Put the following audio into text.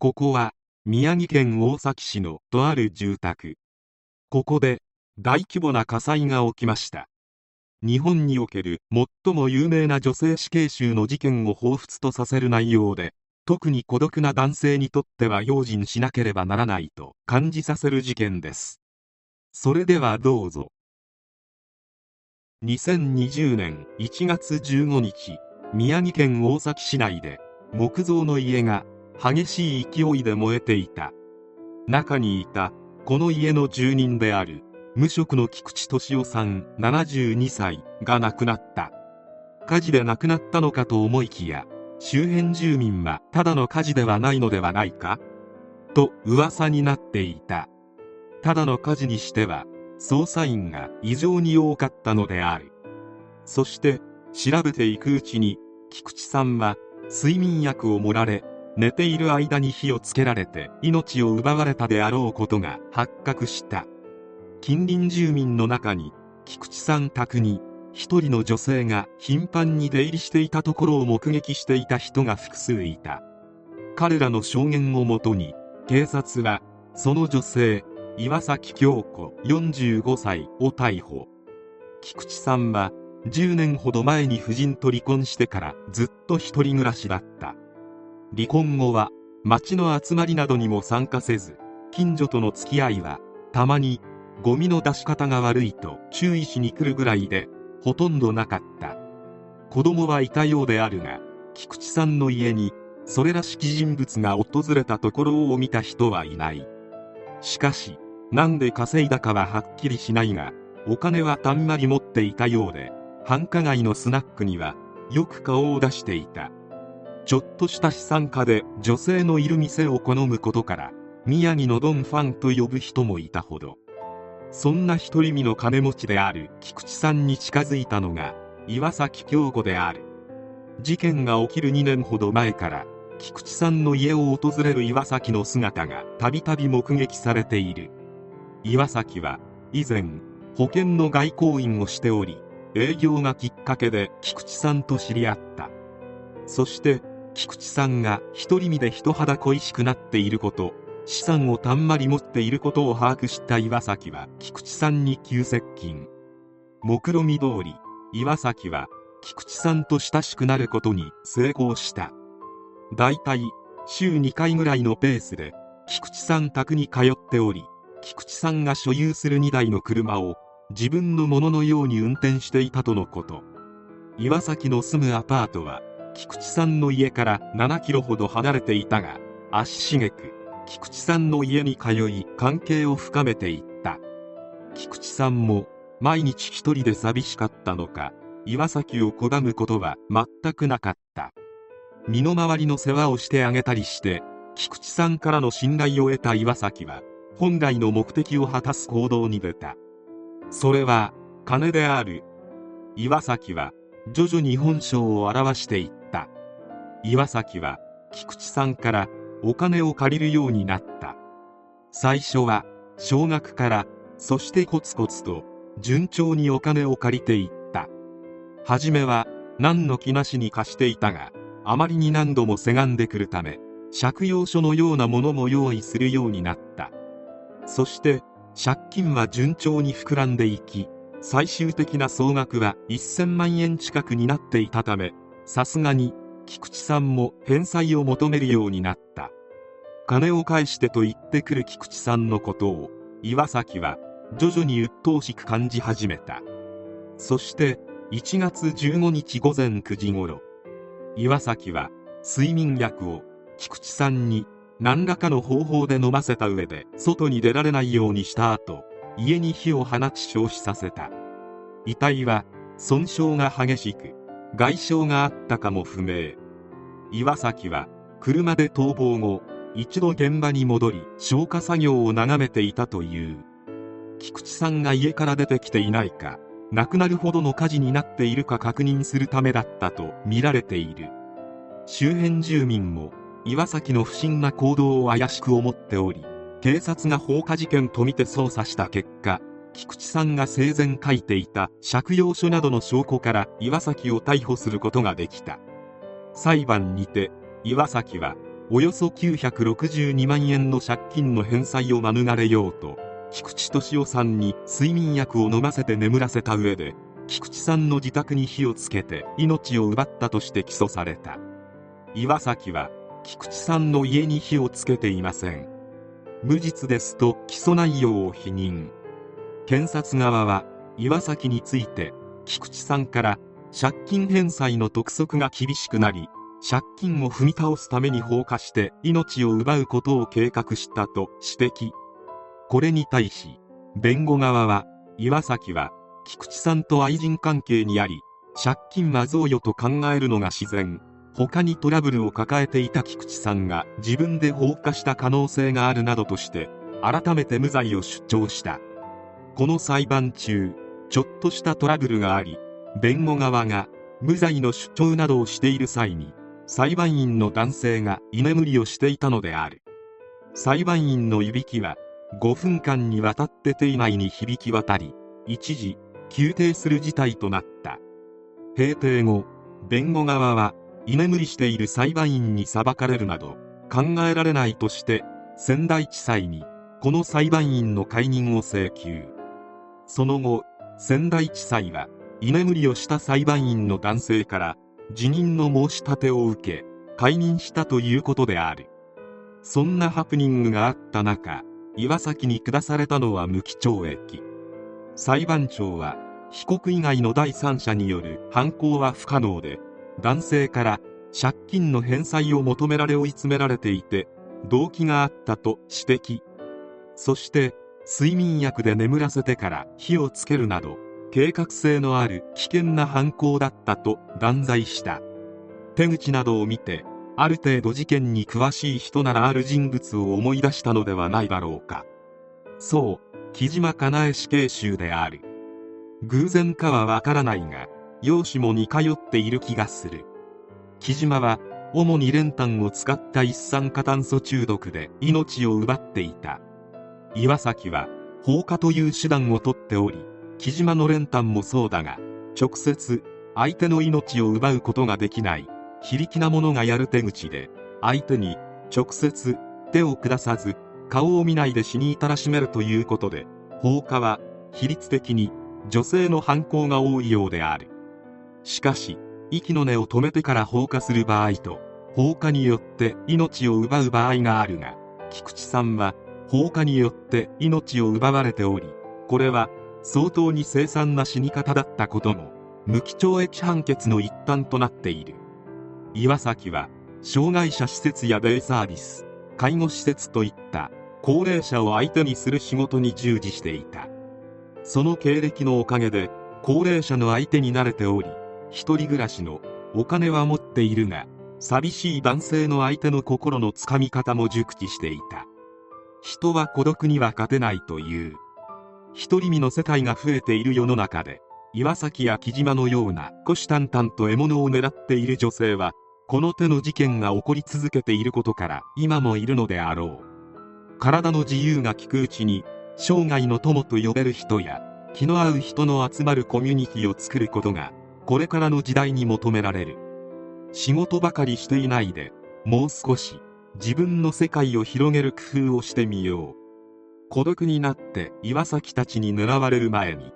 ここは宮城県大崎市のとある住宅。ここで大規模な火災が起きました。日本における最も有名な女性死刑囚の事件を彷彿とさせる内容で特に孤独な男性にとっては用心しなければならないと感じさせる事件です。それではどうぞ。2020年1月15日宮城県大崎市内で木造の家が激しい勢いで燃えていた。中にいたこの家の住人である無職の菊池敏夫さん72歳が亡くなった。火事で亡くなったのかと思いきや周辺住民はただの火事ではないのではないか？と噂になっていた。ただの火事にしては捜査員が異常に多かったのである。そして調べていくうちに菊池さんは睡眠薬を盛られ寝ている間に火をつけられて命を奪われたであろうことが発覚した。近隣住民の中に菊池さん宅に一人の女性が頻繁に出入りしていたところを目撃していた人が複数いた。彼らの証言をもとに警察はその女性岩崎京子45歳を逮捕。菊池さんは10年ほど前に夫人と離婚してからずっと一人暮らしだった。離婚後は町の集まりなどにも参加せず近所との付き合いはたまにゴミの出し方が悪いと注意しに来るぐらいでほとんどなかった。子供はいたようであるが菊池さんの家にそれらしき人物が訪れたところを見た人はいない。しかし何で稼いだかははっきりしないがお金はたんまり持っていたようで繁華街のスナックにはよく顔を出していた。ちょっとした資産家で女性のいる店を好むことから宮城のドンファンと呼ぶ人もいたほど。そんな独り身の金持ちである菊池さんに近づいたのが岩崎京子である。事件が起きる2年ほど前から菊池さんの家を訪れる岩崎の姿がたびたび目撃されている。岩崎は以前保険の外交員をしており営業がきっかけで菊池さんと知り合った。そして菊池さんが独り身で人肌恋しくなっていること資産をたんまり持っていることを把握した岩崎は菊池さんに急接近。目論見通り岩崎は菊池さんと親しくなることに成功した。だいたい週2回ぐらいのペースで菊池さん宅に通っており菊池さんが所有する2台の車を自分のもののように運転していたとのこと。岩崎の住むアパートは菊池さんの家から7キロほど離れていたが足しげく菊池さんの家に通い関係を深めていった。菊池さんも毎日一人で寂しかったのか岩崎を拒むことは全くなかった。身の回りの世話をしてあげたりして菊池さんからの信頼を得た岩崎は本来の目的を果たす行動に出た。それは金である。岩崎は徐々に本性を表していった。岩崎は菊池さんからお金を借りるようになった。最初は少額からそしてコツコツと順調にお金を借りていった。初めは何の気なしに貸していたがあまりに何度もせがんでくるため借用書のようなものも用意するようになった。そして借金は順調に膨らんでいき最終的な総額は1000万円近くになっていたためさすがに菊池さんも返済を求めるようになった。金を返してと言ってくる菊池さんのことを岩崎は徐々に鬱陶しく感じ始めた。そして1月15日午前9時ごろ岩崎は睡眠薬を菊池さんに何らかの方法で飲ませた上で外に出られないようにした後家に火を放ち焼死させた。遺体は損傷が激しく外傷があったかも不明。岩崎は車で逃亡後一度現場に戻り消火作業を眺めていたという。菊池さんが家から出てきていないか亡くなるほどの火事になっているか確認するためだったと見られている。周辺住民も岩崎の不審な行動を怪しく思っており警察が放火事件とみて捜査した結果菊池さんが生前書いていた借用書などの証拠から岩崎を逮捕することができた。裁判にて岩崎はおよそ962万円の借金の返済を免れようと菊池敏夫さんに睡眠薬を飲ませて眠らせた上で菊池さんの自宅に火をつけて命を奪ったとして起訴された。岩崎は菊池さんの家に火をつけていません。無実ですと起訴内容を否認。検察側は岩崎について菊池さんから借金返済の督促が厳しくなり借金を踏み倒すために放火して命を奪うことを計画したと指摘。これに対し弁護側は岩崎は菊池さんと愛人関係にあり借金は贈与と考えるのが自然。他にトラブルを抱えていた菊池さんが自分で放火した可能性があるなどとして改めて無罪を主張した。この裁判中ちょっとしたトラブルがあり弁護側が無罪の主張などをしている際に裁判員の男性が居眠りをしていたのである。裁判員のいびきは5分間にわたって邸内に響き渡り一時休廷する事態となった。閉廷後弁護側は居眠りしている裁判員に裁かれるなど考えられないとして仙台地裁にこの裁判員の解任を請求。その後仙台地裁は居眠りをした裁判員の男性から辞任の申し立てを受け解任したということである。そんなハプニングがあった中岩崎に下されたのは無期懲役。裁判長は被告以外の第三者による犯行は不可能で男性から借金の返済を求められ追い詰められていて動機があったと指摘。そして睡眠薬で眠らせてから火をつけるなど計画性のある危険な犯行だったと断罪した。手口などを見てある程度事件に詳しい人ならある人物を思い出したのではないだろうか。そう木島かなえ死刑囚である。偶然かはわからないが容姿も似通っている気がする。木島は主に練炭を使った一酸化炭素中毒で命を奪っていた。岩崎は放火という手段をとっており木島の練炭もそうだが直接相手の命を奪うことができない非力な者がやる手口で相手に直接手を下さず顔を見ないで死に至らしめるということで放火は比率的に女性の犯行が多いようである。しかし息の根を止めてから放火する場合と放火によって命を奪う場合があるが菊池さんは放火によって命を奪われておりこれは相当に凄惨な死に方だったことも無期懲役判決の一端となっている。岩崎は障害者施設やデイサービス介護施設といった高齢者を相手にする仕事に従事していた。その経歴のおかげで高齢者の相手に慣れており一人暮らしのお金は持っているが寂しい男性の相手の心のつかみ方も熟知していた。人は孤独には勝てないという。独り身の世界が増えている世の中で岩崎や木島のような虎視眈々と獲物を狙っている女性はこの手の事件が起こり続けていることから今もいるのであろう。体の自由が利くうちに生涯の友と呼べる人や気の合う人の集まるコミュニティを作ることがこれからの時代に求められる。仕事ばかりしていないでもう少し自分の世界を広げる工夫をしてみよう。孤独になって岩崎たちに狙われる前に